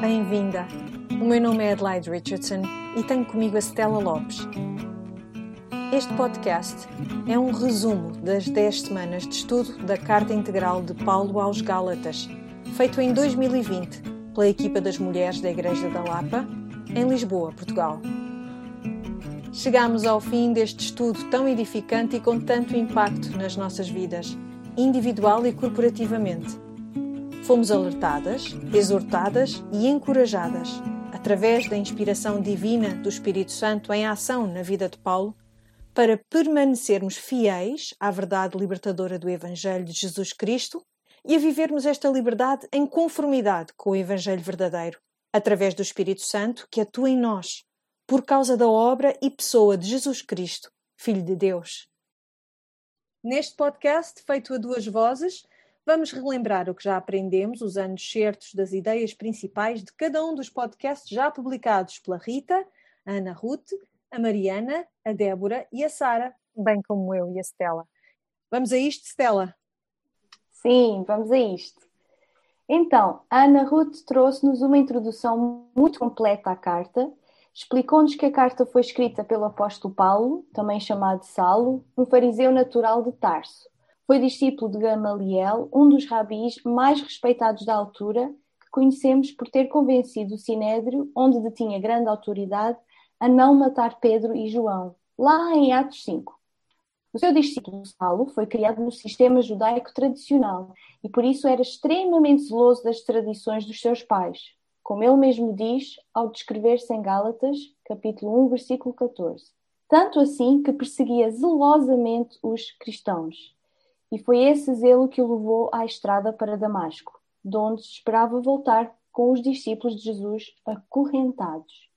Bem-vinda! O meu nome é Adelaide Richardson e tenho comigo a Stella Lopes. Este podcast é um resumo das 10 semanas de estudo da Carta Integral de Paulo aos Gálatas, feito em 2020 pela equipa das mulheres da Igreja da Lapa, em Lisboa, Portugal. Chegamos ao fim deste estudo tão edificante e com tanto impacto nas nossas vidas, individual e corporativamente. Fomos alertadas, exortadas e encorajadas, através da inspiração divina do Espírito Santo em ação na vida de Paulo, para permanecermos fiéis à verdade libertadora do Evangelho de Jesus Cristo e a vivermos esta liberdade em conformidade com o Evangelho verdadeiro, através do Espírito Santo que atua em nós por causa da obra e pessoa de Jesus Cristo, Filho de Deus. Neste podcast, feito a duas vozes, vamos relembrar o que já aprendemos usando certos das ideias principais de cada um dos podcasts já publicados pela Rita, a Ana Ruth, a Mariana, a Débora e a Sara, bem como eu e a Stella. Vamos a isto, Stella? Sim, vamos a isto. Então, a Ana Ruth trouxe-nos uma introdução muito completa à carta Explicou-nos que a carta foi escrita pelo apóstolo Paulo, também chamado Saulo, um fariseu natural de Tarso. Foi discípulo de Gamaliel, um dos rabis mais respeitados da altura, que conhecemos por ter convencido o Sinédrio, onde detinha grande autoridade, a não matar Pedro e João, lá em Atos 5. O seu discípulo Saulo foi criado no sistema judaico tradicional e por isso era extremamente zeloso das tradições dos seus pais, como ele mesmo diz ao descrever-se em Gálatas, capítulo 1, versículo 14. Tanto assim que perseguia zelosamente os cristãos. E foi esse zelo que o levou à estrada para Damasco, de onde esperava voltar com os discípulos de Jesus acorrentados.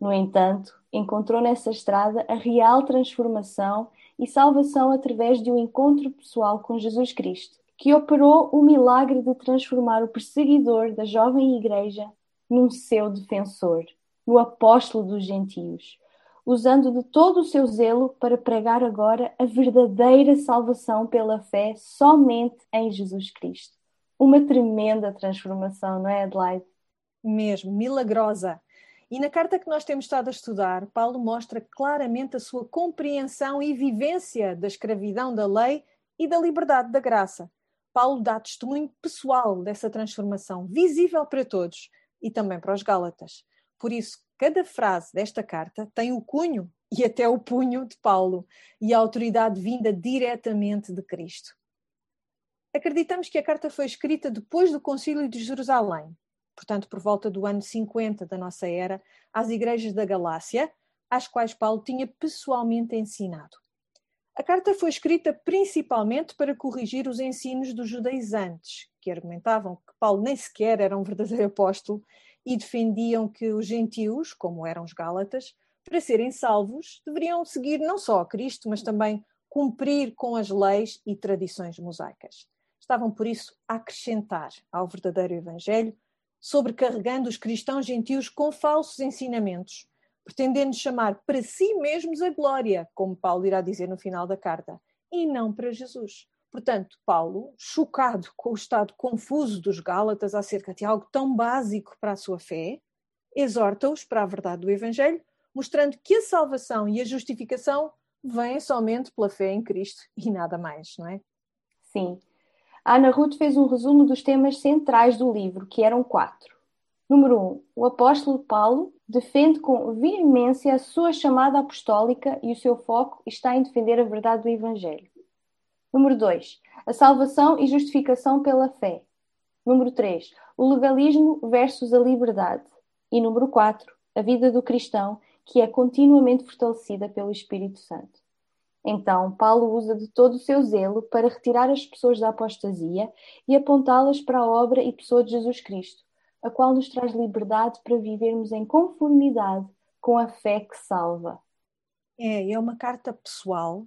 No entanto, encontrou nessa estrada a real transformação e salvação através de um encontro pessoal com Jesus Cristo, que operou o milagre de transformar o perseguidor da jovem igreja num seu defensor, no apóstolo dos gentios, usando de todo o seu zelo para pregar agora a verdadeira salvação pela fé somente em Jesus Cristo. Uma tremenda transformação, não é, Adelaide? Mesmo, milagrosa. E na carta que nós temos estado a estudar, Paulo mostra claramente a sua compreensão e vivência da escravidão da lei e da liberdade da graça. Paulo dá testemunho pessoal dessa transformação, visível para todos, e também para os Gálatas. Por isso, cada frase desta carta tem o cunho e até o punho de Paulo e a autoridade vinda diretamente de Cristo. Acreditamos que a carta foi escrita depois do Concílio de Jerusalém, portanto, por volta do ano 50 da nossa era, às igrejas da Galácia, às quais Paulo tinha pessoalmente ensinado. A carta foi escrita principalmente para corrigir os ensinos dos judaizantes, que argumentavam que Paulo nem sequer era um verdadeiro apóstolo e defendiam que os gentios, como eram os Gálatas, para serem salvos, deveriam seguir não só a Cristo, mas também cumprir com as leis e tradições mosaicas. Estavam, por isso, a acrescentar ao verdadeiro Evangelho, sobrecarregando os cristãos gentios com falsos ensinamentos, pretendendo chamar para si mesmos a glória, como Paulo irá dizer no final da carta, e não para Jesus. Portanto, Paulo, chocado com o estado confuso dos Gálatas acerca de algo tão básico para a sua fé, exorta-os para a verdade do Evangelho, mostrando que a salvação e a justificação vêm somente pela fé em Cristo e nada mais, não é? Sim. A Ana Ruth fez um resumo dos temas centrais do livro, que eram quatro. Número um, o apóstolo Paulo defende com veemência a sua chamada apostólica e o seu foco está em defender a verdade do Evangelho. Número 2. A salvação e justificação pela fé. Número 3. O legalismo versus a liberdade. E número 4. A vida do cristão, que é continuamente fortalecida pelo Espírito Santo. Então, Paulo usa de todo o seu zelo para retirar as pessoas da apostasia e apontá-las para a obra e pessoa de Jesus Cristo, a qual nos traz liberdade para vivermos em conformidade com a fé que salva. É, é uma carta pessoal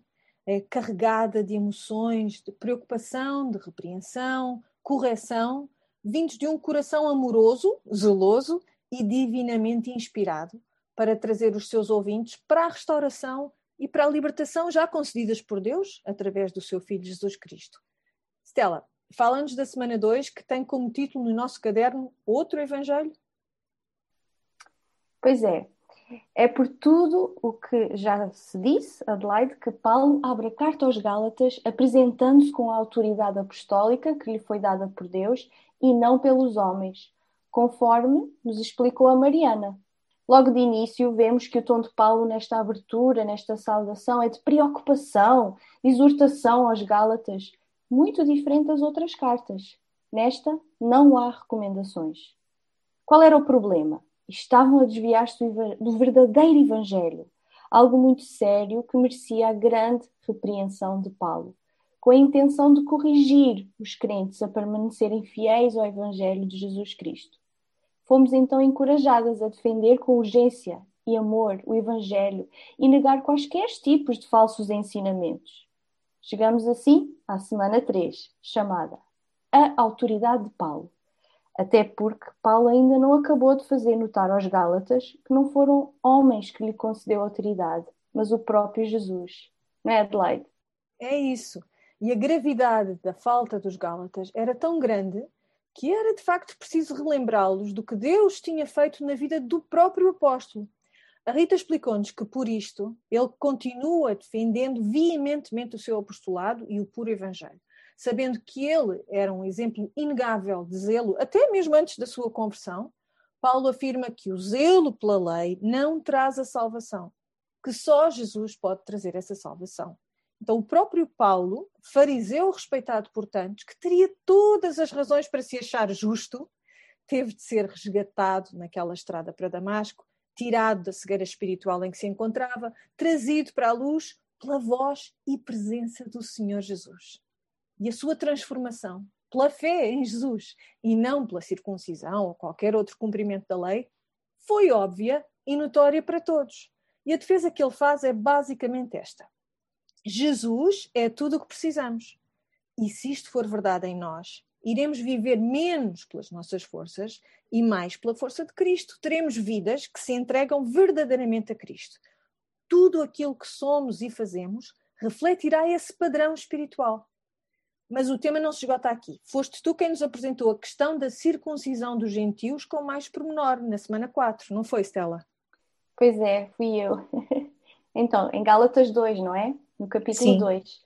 é, carregada de emoções, de preocupação, de repreensão, correção, vindos de um coração amoroso, zeloso e divinamente inspirado para trazer os seus ouvintes para a restauração e para a libertação já concedidas por Deus através do seu Filho Jesus Cristo. Stella, fala-nos da semana 2 que tem como título no nosso caderno Outro Evangelho? Pois é. É por tudo o que já se disse, Adelaide, que Paulo abre a carta aos Gálatas apresentando-se com a autoridade apostólica que lhe foi dada por Deus e não pelos homens, conforme nos explicou a Mariana. Logo de início, vemos que o tom de Paulo nesta abertura, nesta saudação, é de preocupação, de exortação aos Gálatas, muito diferente das outras cartas. Nesta, não há recomendações. Qual era o problema? Estavam a desviar-se do verdadeiro Evangelho, algo muito sério que merecia a grande repreensão de Paulo, com a intenção de corrigir os crentes a permanecerem fiéis ao Evangelho de Jesus Cristo. Fomos então encorajadas a defender com urgência e amor o Evangelho e negar quaisquer tipos de falsos ensinamentos. Chegamos assim à semana 3, chamada A Autoridade de Paulo. Até porque Paulo ainda não acabou de fazer notar aos Gálatas que não foram homens que lhe concedeu autoridade, mas o próprio Jesus. Não é, Adelaide? É isso. E a gravidade da falta dos Gálatas era tão grande que era de facto preciso relembrá-los do que Deus tinha feito na vida do próprio apóstolo. A Rita explicou-nos que, por isto, ele continua defendendo veementemente o seu apostolado e o puro Evangelho, sabendo que ele era um exemplo inegável de zelo, até mesmo antes da sua conversão. Paulo afirma que o zelo pela lei não traz a salvação, que só Jesus pode trazer essa salvação. Então, o próprio Paulo, fariseu respeitado por tantos, que teria todas as razões para se achar justo, teve de ser resgatado naquela estrada para Damasco, tirado da cegueira espiritual em que se encontrava, trazido para a luz pela voz e presença do Senhor Jesus. E a sua transformação, pela fé em Jesus e não pela circuncisão ou qualquer outro cumprimento da lei, foi óbvia e notória para todos. E a defesa que ele faz é basicamente esta Jesus é tudo o que precisamos. E se isto for verdade em nós, iremos viver menos pelas nossas forças e mais pela força de Cristo. Teremos vidas que se entregam verdadeiramente a Cristo. Tudo aquilo que somos e fazemos refletirá esse padrão espiritual. Mas o tema não se esgota aqui. Foste tu quem nos apresentou a questão da circuncisão dos gentios com mais pormenor na semana 4, não foi, Stella? Pois é, fui eu. então, em Gálatas 2, não é? no capítulo Sim. 2,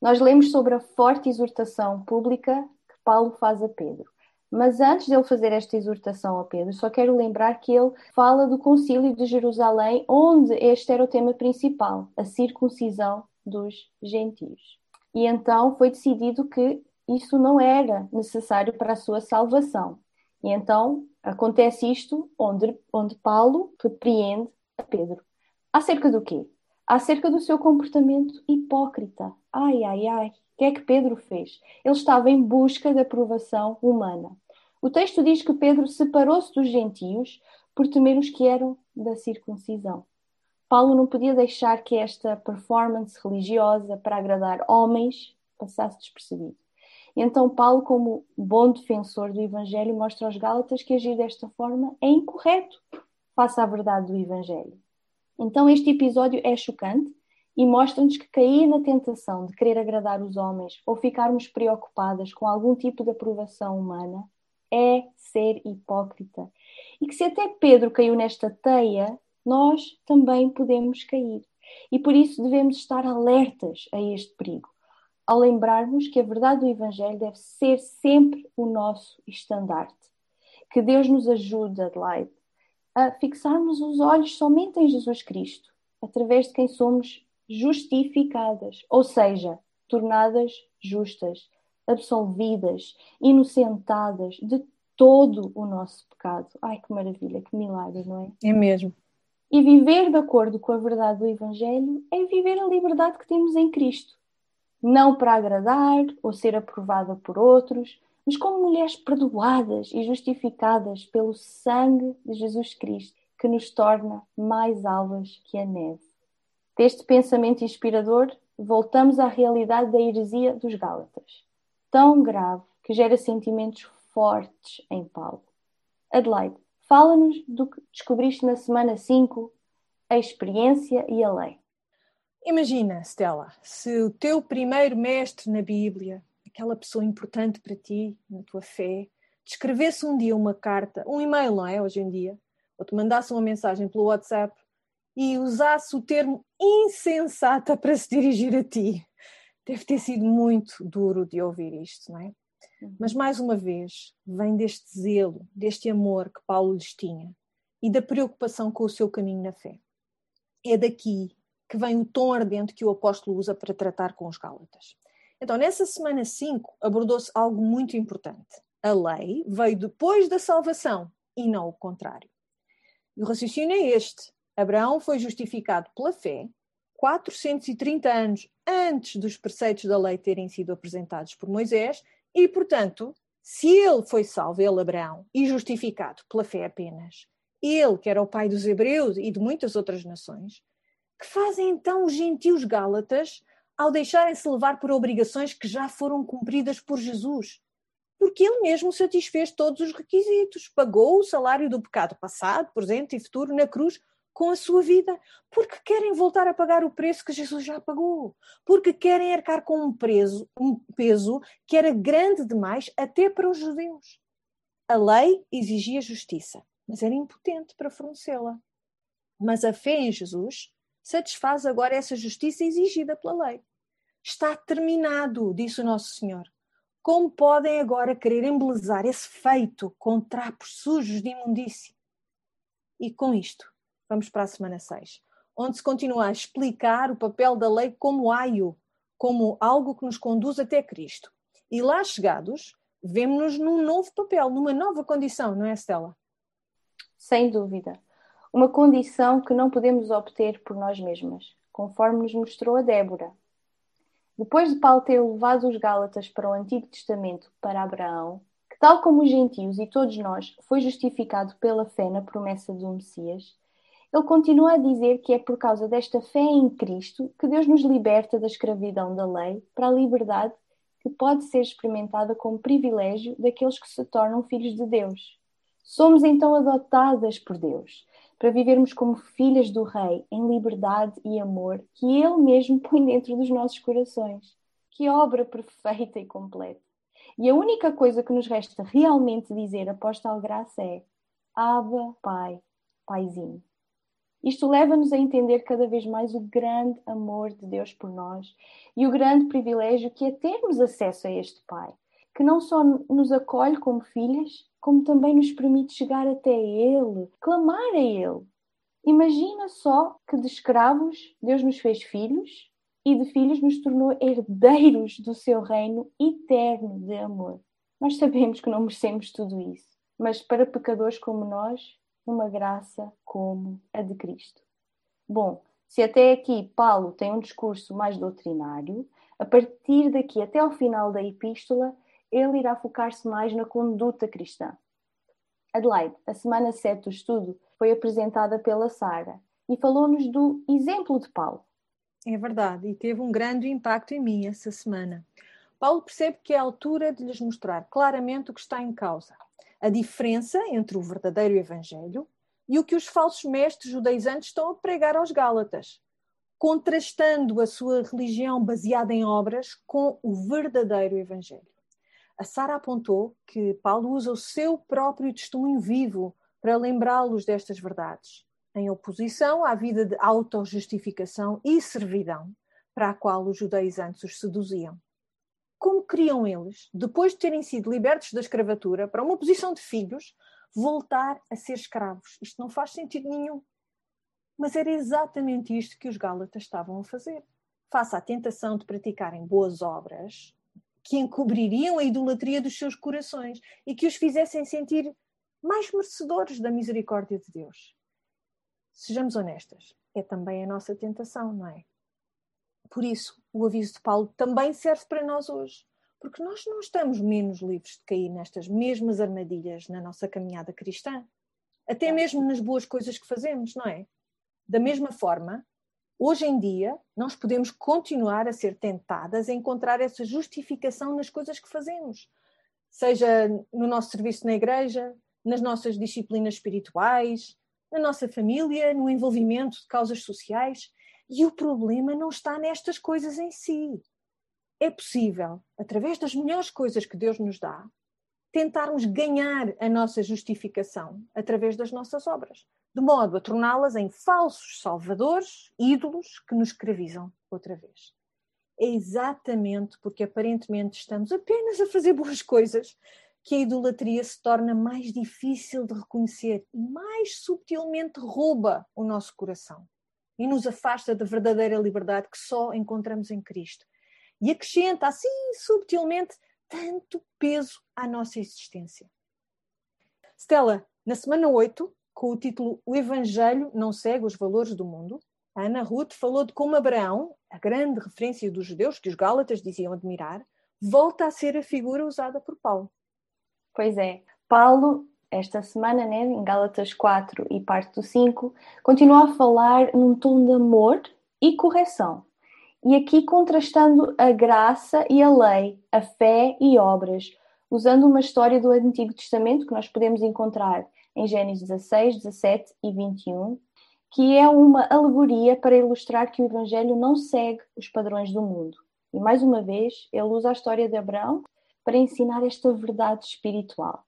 nós lemos sobre a forte exortação pública que Paulo faz a Pedro. Mas antes de ele fazer esta exortação a Pedro, só quero lembrar que ele fala do concílio de Jerusalém, onde este era o tema principal, a circuncisão dos gentios. E então foi decidido que isso não era necessário para a sua salvação. E então acontece isto onde, onde Paulo repreende a Pedro. Acerca do quê? acerca do seu comportamento hipócrita. Ai, ai, ai, o que é que Pedro fez? Ele estava em busca da aprovação humana. O texto diz que Pedro separou-se dos gentios por temer os que eram da circuncisão. Paulo não podia deixar que esta performance religiosa para agradar homens passasse despercebido. Então, Paulo, como bom defensor do Evangelho, mostra aos Gálatas que agir desta forma é incorreto face à verdade do Evangelho. Então, este episódio é chocante e mostra-nos que cair na tentação de querer agradar os homens ou ficarmos preocupadas com algum tipo de aprovação humana é ser hipócrita. E que se até Pedro caiu nesta teia, nós também podemos cair. E por isso devemos estar alertas a este perigo, ao lembrarmos que a verdade do Evangelho deve ser sempre o nosso estandarte. Que Deus nos ajude, Adelaide, a fixarmos os olhos somente em Jesus Cristo, através de quem somos justificadas, ou seja, tornadas justas, absolvidas, inocentadas de todo o nosso pecado. Ai, que maravilha, que milagre, não é? É mesmo. E viver de acordo com a verdade do Evangelho é viver a liberdade que temos em Cristo. Não para agradar ou ser aprovada por outros, mas como mulheres perdoadas e justificadas pelo sangue de Jesus Cristo, que nos torna mais alvas que a neve. Deste pensamento inspirador, voltamos à realidade da heresia dos Gálatas, tão grave que gera sentimentos fortes em Paulo. Adelaide, fala-nos do que descobriste na semana 5, a experiência e a lei. Imagina, Stella, se o teu primeiro mestre na Bíblia aquela pessoa importante para ti, na tua fé, te escrevesse um dia uma carta, um e-mail, não é? Hoje em dia, ou te mandasse uma mensagem pelo WhatsApp e usasse o termo insensata para se dirigir a ti. Deve ter sido muito duro de ouvir isto, não é? Mas mais uma vez, vem deste zelo, deste amor que Paulo lhes tinha e da preocupação com o seu caminho na fé. É daqui que vem o tom ardente que o apóstolo usa para tratar com os Gálatas. Então, nessa semana 5, abordou-se algo muito importante. A lei veio depois da salvação e não o contrário. E o raciocínio é este: Abraão foi justificado pela fé 430 anos antes dos preceitos da lei terem sido apresentados por Moisés, e, portanto, se ele foi salvo, ele, Abraão, e justificado pela fé apenas, ele, que era o pai dos hebreus e de muitas outras nações, que fazem então os gentios gálatas ao deixarem-se levar por obrigações que já foram cumpridas por Jesus? Porque ele mesmo satisfez todos os requisitos, pagou o salário do pecado passado, presente e futuro na cruz com a sua vida, porque querem voltar a pagar o preço que Jesus já pagou, porque querem arcar com um, preso, um peso que era grande demais até para os judeus. A lei exigia justiça, mas era impotente para fornecê-la. Mas a fé em Jesus satisfaz agora essa justiça exigida pela lei. Está terminado, disse o Nosso Senhor. Como podem agora querer embelezar esse feito com trapos sujos de imundície? E com isto, vamos para a semana 6, onde se continua a explicar o papel da lei como aio, como algo que nos conduz até Cristo. E lá chegados, vemos-nos num novo papel, numa nova condição, não é, Stella? Sem dúvida uma condição que não podemos obter por nós mesmas, conforme nos mostrou a Débora. Depois de Paulo ter levado os Gálatas para o Antigo Testamento, para Abraão, que, tal como os gentios e todos nós, foi justificado pela fé na promessa do Messias, ele continua a dizer que é por causa desta fé em Cristo que Deus nos liberta da escravidão da lei para a liberdade que pode ser experimentada como privilégio daqueles que se tornam filhos de Deus. Somos então adotadas por Deus para vivermos como filhas do Rei, em liberdade e amor que Ele mesmo põe dentro dos nossos corações. Que obra perfeita e completa! E a única coisa que nos resta realmente dizer após tal graça é: Abba, Pai, Paizinho. Isto leva-nos a entender cada vez mais o grande amor de Deus por nós e o grande privilégio que é termos acesso a este Pai, que não só nos acolhe como filhas, como também nos permite chegar até Ele, clamar a Ele. Imagina só que de escravos Deus nos fez filhos e de filhos nos tornou herdeiros do seu reino eterno de amor. Nós sabemos que não merecemos tudo isso, mas para pecadores como nós, uma graça como a de Cristo. Bom, se até aqui Paulo tem um discurso mais doutrinário, a partir daqui até ao final da epístola, ele irá focar-se mais na conduta cristã. Adelaide, a semana 7 do estudo foi apresentada pela Sara e falou-nos do exemplo de Paulo. É verdade, e teve um grande impacto em mim essa semana. Paulo percebe que é a altura de lhes mostrar claramente o que está em causa, a diferença entre o verdadeiro Evangelho e o que os falsos mestres judaizantes estão a pregar aos Gálatas, contrastando a sua religião baseada em obras com o verdadeiro Evangelho. A Sara apontou que Paulo usa o seu próprio testemunho vivo para lembrá-los destas verdades, em oposição à vida de autojustificação e servidão para a qual os judaizantes os seduziam. Queriam eles, depois de terem sido libertos da escravatura para uma posição de filhos, voltar a ser escravos? Isto não faz sentido nenhum. Mas era exatamente isto que os Gálatas estavam a fazer. Face à tentação de praticarem boas obras, que encobririam a idolatria dos seus corações e que os fizessem sentir mais merecedores da misericórdia de Deus. Sejamos honestas, é também a nossa tentação, não é? Por isso, o aviso de Paulo também serve para nós hoje, porque nós não estamos menos livres de cair nestas mesmas armadilhas na nossa caminhada cristã, até mesmo nas boas coisas que fazemos, não é? Da mesma forma, Hoje em dia, nós podemos continuar a ser tentadas a encontrar essa justificação nas coisas que fazemos, seja no nosso serviço na igreja, nas nossas disciplinas espirituais, na nossa família, no envolvimento de causas sociais. E o problema não está nestas coisas em si. É possível, através das melhores coisas que Deus nos dá, tentarmos ganhar a nossa justificação através das nossas obras, de modo a torná-las em falsos salvadores, ídolos que nos escravizam outra vez. É exatamente porque aparentemente estamos apenas a fazer boas coisas que a idolatria se torna mais difícil de reconhecer e mais subtilmente rouba o nosso coração e nos afasta da verdadeira liberdade que só encontramos em Cristo. E acrescenta assim subtilmente tanto peso à nossa existência. Stella, na semana 8, com o título O Evangelho não segue os valores do mundo, Ana Ruth falou de como Abraão, a grande referência dos judeus que os Gálatas diziam admirar, volta a ser a figura usada por Paulo. Pois é, Paulo, esta semana, né, em Gálatas 4 e parte do 5, continua a falar num tom de amor e correção. E aqui contrastando a graça e a lei, a fé e obras, usando uma história do Antigo Testamento que nós podemos encontrar em Gênesis 16, 17 e 21, que é uma alegoria para ilustrar que o Evangelho não segue os padrões do mundo. E mais uma vez, ele usa a história de Abraão para ensinar esta verdade espiritual.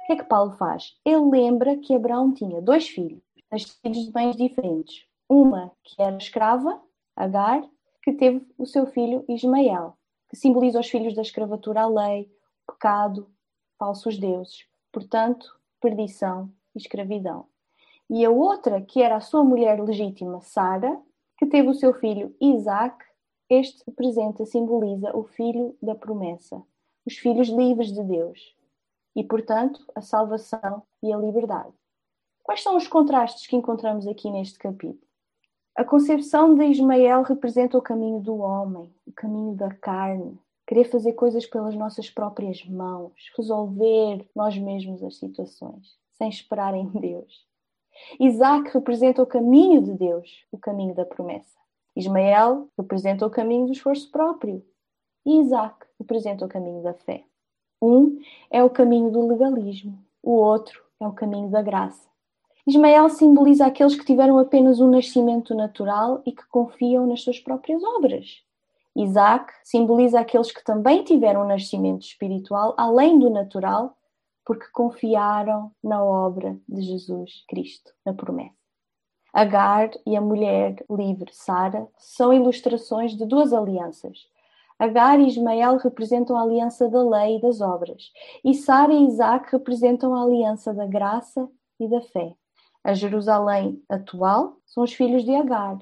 O que é que Paulo faz? Ele lembra que Abraão tinha dois filhos, nascidos de mães diferentes. Uma que era escrava, Agar, que teve o seu filho Ismael, que simboliza os filhos da escravatura à lei, pecado, falsos deuses, portanto, perdição e escravidão. E a outra, que era a sua mulher legítima, Sara, que teve o seu filho Isaac, este representa, simboliza o filho da promessa, os filhos livres de Deus e, portanto, a salvação e a liberdade. Quais são os contrastes que encontramos aqui neste capítulo? A concepção de Ismael representa o caminho do homem, o caminho da carne, querer fazer coisas pelas nossas próprias mãos, resolver nós mesmos as situações, sem esperar em Deus. Isaac representa o caminho de Deus, o caminho da promessa. Ismael representa o caminho do esforço próprio. E Isaac representa o caminho da fé. Um é o caminho do legalismo, o outro é o caminho da graça. Ismael simboliza aqueles que tiveram apenas um nascimento natural e que confiam nas suas próprias obras. Isaac simboliza aqueles que também tiveram um nascimento espiritual além do natural, porque confiaram na obra de Jesus Cristo, na promessa. Agar e a mulher livre Sara são ilustrações de duas alianças. Agar e Ismael representam a aliança da lei e das obras, e Sara e Isaac representam a aliança da graça e da fé. A Jerusalém atual são os filhos de Agar,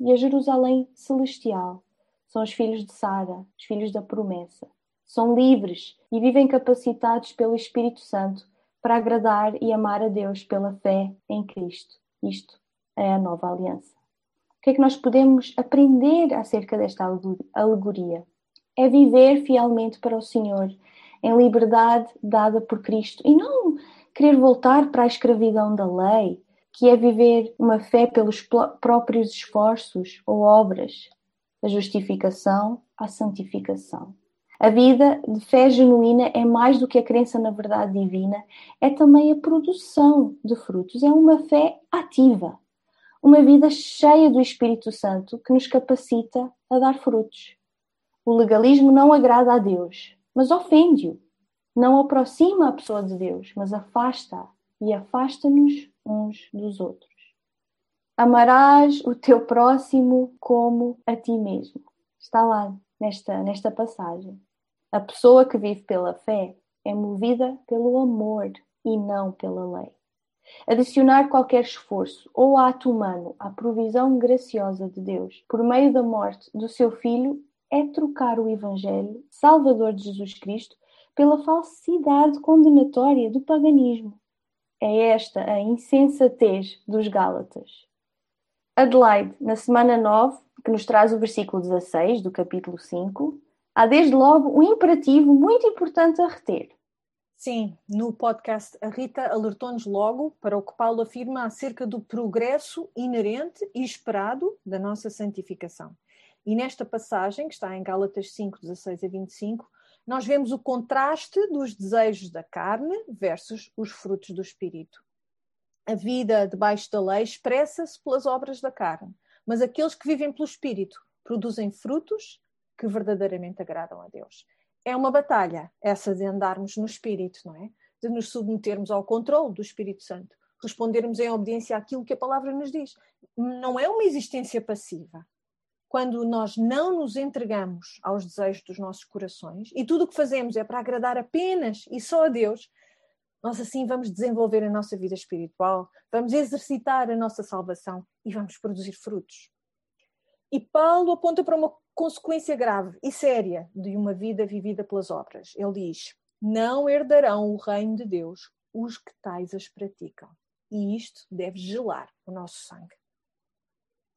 e a Jerusalém celestial são os filhos de Sara, os filhos da promessa. São livres e vivem capacitados pelo Espírito Santo para agradar e amar a Deus pela fé em Cristo. Isto é a nova aliança. O que é que nós podemos aprender acerca desta alegoria? É viver fielmente para o Senhor, em liberdade dada por Cristo e não querer voltar para a escravidão da lei, que é viver uma fé pelos próprios esforços ou obras, da justificação à santificação. A vida de fé genuína é mais do que a crença na verdade divina, é também a produção de frutos, é uma fé ativa, uma vida cheia do Espírito Santo que nos capacita a dar frutos. O legalismo não agrada a Deus, mas ofende-o não aproxima a pessoa de Deus, mas afasta e afasta-nos uns dos outros. Amarás o teu próximo como a ti mesmo. Está lá nesta, nesta passagem. A pessoa que vive pela fé é movida pelo amor e não pela lei. Adicionar qualquer esforço ou ato humano à provisão graciosa de Deus por meio da morte do seu filho é trocar o Evangelho, Salvador de Jesus Cristo, pela falsidade condenatória do paganismo. É esta a insensatez dos Gálatas. Adelaide, na semana 9, que nos traz o versículo 16 do capítulo 5, há desde logo um imperativo muito importante a reter. Sim, no podcast a Rita alertou-nos logo para o que Paulo afirma acerca do progresso inerente e esperado da nossa santificação. E nesta passagem, que está em Gálatas 5, 16 a 25, nós vemos o contraste dos desejos da carne versus os frutos do espírito. A vida debaixo da lei expressa-se pelas obras da carne, mas aqueles que vivem pelo espírito produzem frutos que verdadeiramente agradam a Deus. é uma batalha, essa de andarmos no Espírito, não é? De nos submetermos ao controle do Espírito Santo, respondermos em obediência àquilo que a palavra nos diz. Não é uma existência passiva. Quando nós não nos entregamos aos desejos dos nossos corações e tudo o que fazemos é para agradar apenas e só a Deus, nós assim vamos desenvolver a nossa vida espiritual, vamos exercitar a nossa salvação e vamos produzir frutos. E Paulo aponta para uma consequência grave e séria de uma vida vivida pelas obras. Ele diz: Não herdarão o reino de Deus os que tais as praticam. E isto deve gelar o nosso sangue.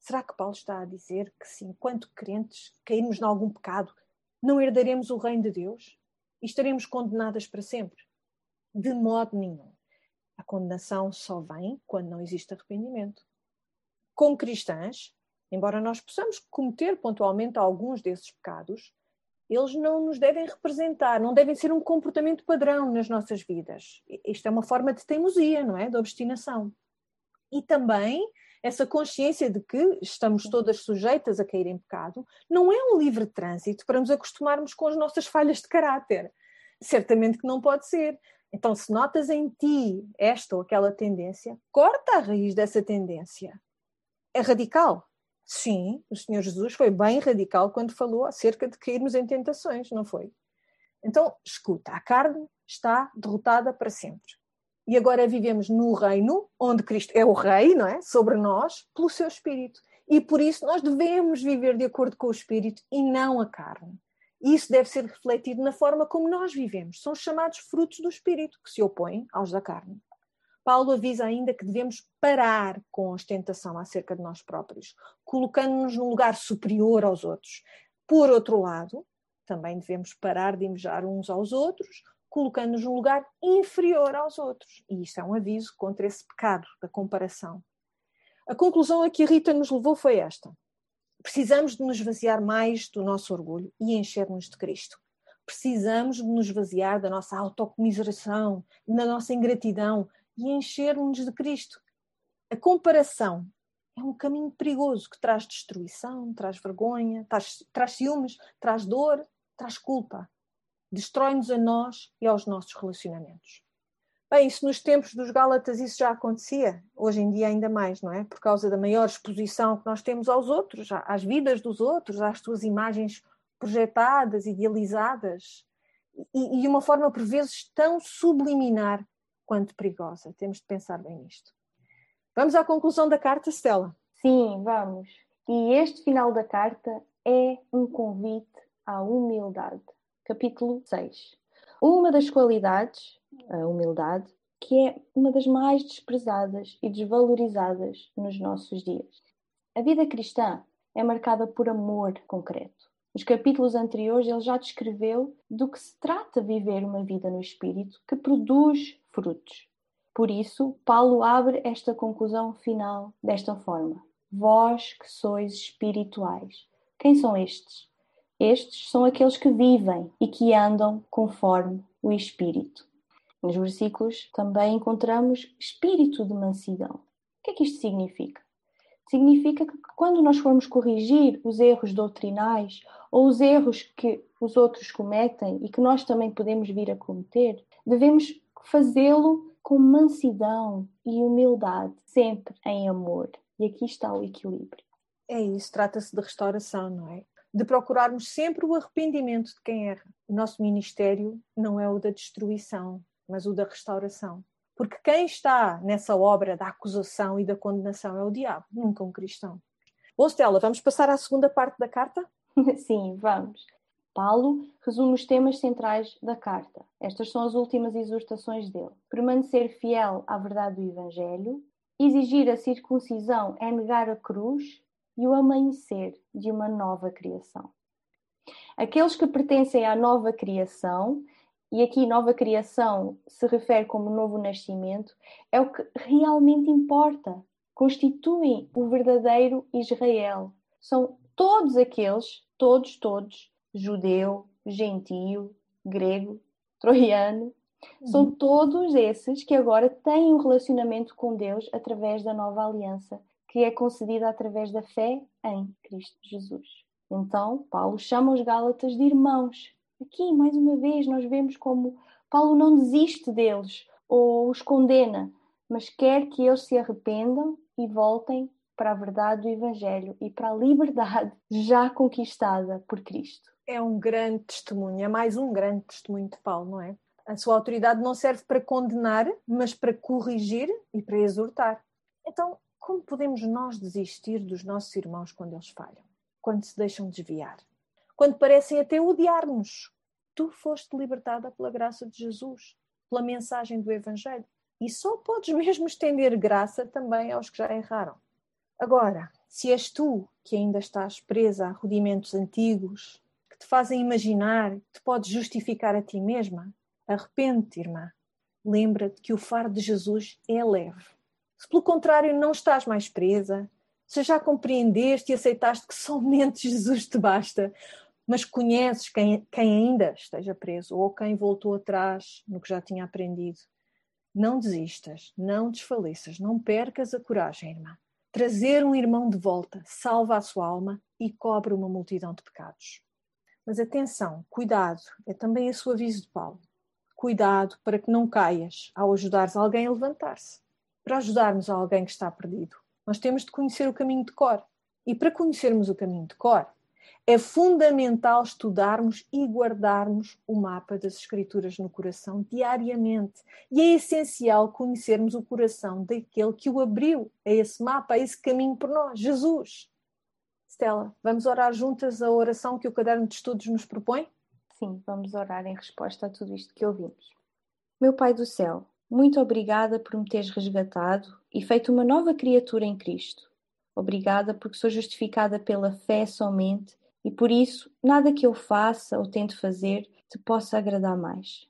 Será que Paulo está a dizer que se, enquanto crentes, cairmos em algum pecado, não herdaremos o reino de Deus e estaremos condenadas para sempre? De modo nenhum. A condenação só vem quando não existe arrependimento. Como cristãs, Embora nós possamos cometer pontualmente alguns desses pecados, eles não nos devem representar, não devem ser um comportamento padrão nas nossas vidas. Isto é uma forma de teimosia, não é? De obstinação. E também essa consciência de que estamos todas sujeitas a cair em pecado não é um livre trânsito para nos acostumarmos com as nossas falhas de caráter. Certamente que não pode ser. Então, se notas em ti esta ou aquela tendência, corta a raiz dessa tendência. É radical, Sim, o Senhor Jesus foi bem radical quando falou acerca de cairmos em tentações, não foi? Então, escuta, a carne está derrotada para sempre. E agora vivemos no reino, onde Cristo é o rei, não é? Sobre nós, pelo seu espírito. E por isso nós devemos viver de acordo com o espírito e não a carne. Isso deve ser refletido na forma como nós vivemos. São chamados frutos do espírito, que se opõem aos da carne. Paulo avisa ainda que devemos parar com a ostentação acerca de nós próprios, colocando-nos num lugar superior aos outros. Por outro lado, também devemos parar de invejar uns aos outros, colocando-nos num lugar inferior aos outros. E isto é um aviso contra esse pecado da comparação. A conclusão a que a Rita nos levou foi esta: precisamos de nos vaziar mais do nosso orgulho e encher-nos de Cristo. Precisamos de nos vaziar da nossa autocomiseração, da nossa ingratidão, e encher-nos de Cristo. A comparação é um caminho perigoso que traz destruição, traz vergonha, traz, traz ciúmes, traz dor, traz culpa. Destrói-nos a nós e aos nossos relacionamentos. Bem, isso nos tempos dos Gálatas isso já acontecia, hoje em dia ainda mais, não é? Por causa da maior exposição que nós temos aos outros, às vidas dos outros, às suas imagens projetadas, idealizadas, e, e uma forma por vezes tão subliminar quanto perigosa. Temos de pensar bem nisto. Vamos à conclusão da carta, Stella. Sim, vamos. E este final da carta é um convite à humildade. Capítulo 6. Uma das qualidades, a humildade, que é uma das mais desprezadas e desvalorizadas nos nossos dias. A vida cristã é marcada por amor concreto. Nos capítulos anteriores, ele já descreveu do que se trata viver uma vida no Espírito que produz frutos. Por isso, Paulo abre esta conclusão final desta forma: Vós que sois espirituais. Quem são estes? Estes são aqueles que vivem e que andam conforme o Espírito. Nos versículos também encontramos espírito de mansidão. O que é que isto significa? Significa que quando nós formos corrigir os erros doutrinais ou os erros que os outros cometem e que nós também podemos vir a cometer, devemos fazê-lo com mansidão e humildade, sempre em amor. E aqui está o equilíbrio. É isso, trata-se de restauração, não é? De procurarmos sempre o arrependimento de quem erra. O nosso ministério não é o da destruição, mas o da restauração. Porque quem está nessa obra da acusação e da condenação é o diabo, nunca um cristão. Bom, Stella, vamos passar à segunda parte da carta? Sim, vamos. Paulo resume os temas centrais da carta. Estas são as últimas exortações dele. Permanecer fiel à verdade do Evangelho, exigir a circuncisão é negar a cruz e o amanhecer de uma nova criação. Aqueles que pertencem à nova criação, e aqui nova criação se refere como novo nascimento, é o que realmente importa. Constituem o verdadeiro Israel. São todos aqueles, todos, todos, judeu, gentio, grego, troiano, são uhum. todos esses que agora têm um relacionamento com Deus através da nova aliança, que é concedida através da fé em Cristo Jesus. Então, Paulo chama os Gálatas de irmãos. Aqui, mais uma vez, nós vemos como Paulo não desiste deles ou os condena, mas quer que eles se arrependam e voltem para a verdade do Evangelho e para a liberdade já conquistada por Cristo. É um grande testemunho, é mais um grande testemunho de Paulo, não é? A sua autoridade não serve para condenar, mas para corrigir e para exortar. Então, como podemos nós desistir dos nossos irmãos quando eles falham? Quando se deixam desviar? Quando parecem até odiar-nos? Tu foste libertada pela graça de Jesus, pela mensagem do Evangelho. E só podes mesmo estender graça também aos que já erraram. Agora, se és tu que ainda estás presa a rudimentos antigos, que te fazem imaginar que te podes justificar a ti mesma, arrepende-te, irmã. Lembra-te que o fardo de Jesus é leve. Se pelo contrário não estás mais presa, se já compreendeste e aceitaste que somente Jesus te basta, mas conheces quem, quem ainda esteja preso ou quem voltou atrás no que já tinha aprendido, não desistas, não desfaleças, não percas a coragem, irmã. Trazer um irmão de volta salva a sua alma e cobre uma multidão de pecados. Mas atenção, cuidado, é também esse o aviso de Paulo. Cuidado para que não caias ao ajudares alguém a levantar-se. Para ajudarmos alguém que está perdido, nós temos de conhecer o caminho de cor. E para conhecermos o caminho de cor, é fundamental estudarmos e guardarmos o mapa das Escrituras no coração diariamente. E é essencial conhecermos o coração daquele que o abriu a esse mapa, a esse caminho por nós, Jesus. Stella, vamos orar juntas a oração que o caderno de estudos nos propõe? Sim, vamos orar em resposta a tudo isto que ouvimos. Meu Pai do céu, muito obrigada por me teres resgatado e feito uma nova criatura em Cristo. Obrigada porque sou justificada pela fé somente e por isso nada que eu faça ou tente fazer te possa agradar mais.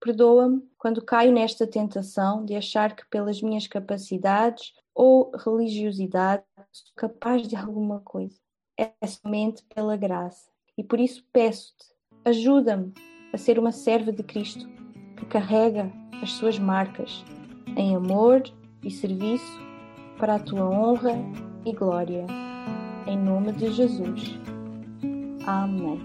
Perdoa-me quando caio nesta tentação de achar que pelas minhas capacidades ou religiosidade sou capaz de alguma coisa. É somente pela graça. E por isso peço-te, ajuda-me a ser uma serva de Cristo que carrega as suas marcas em amor e serviço para a tua honra e glória. Em nome de Jesus. Amém.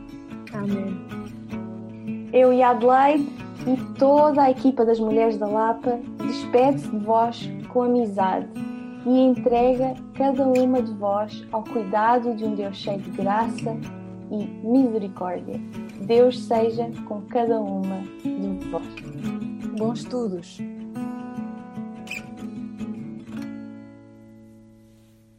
Amém. Eu e Adelaide e toda a equipa das Mulheres da Lapa despede-se de vós com amizade e entrega cada uma de vós ao cuidado de um Deus cheio de graça e misericórdia. Deus seja com cada uma de vós. Bons estudos!